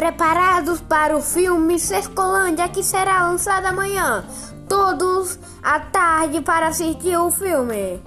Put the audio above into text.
Preparados para o filme Cescolândia que será lançado amanhã. Todos à tarde para assistir o filme.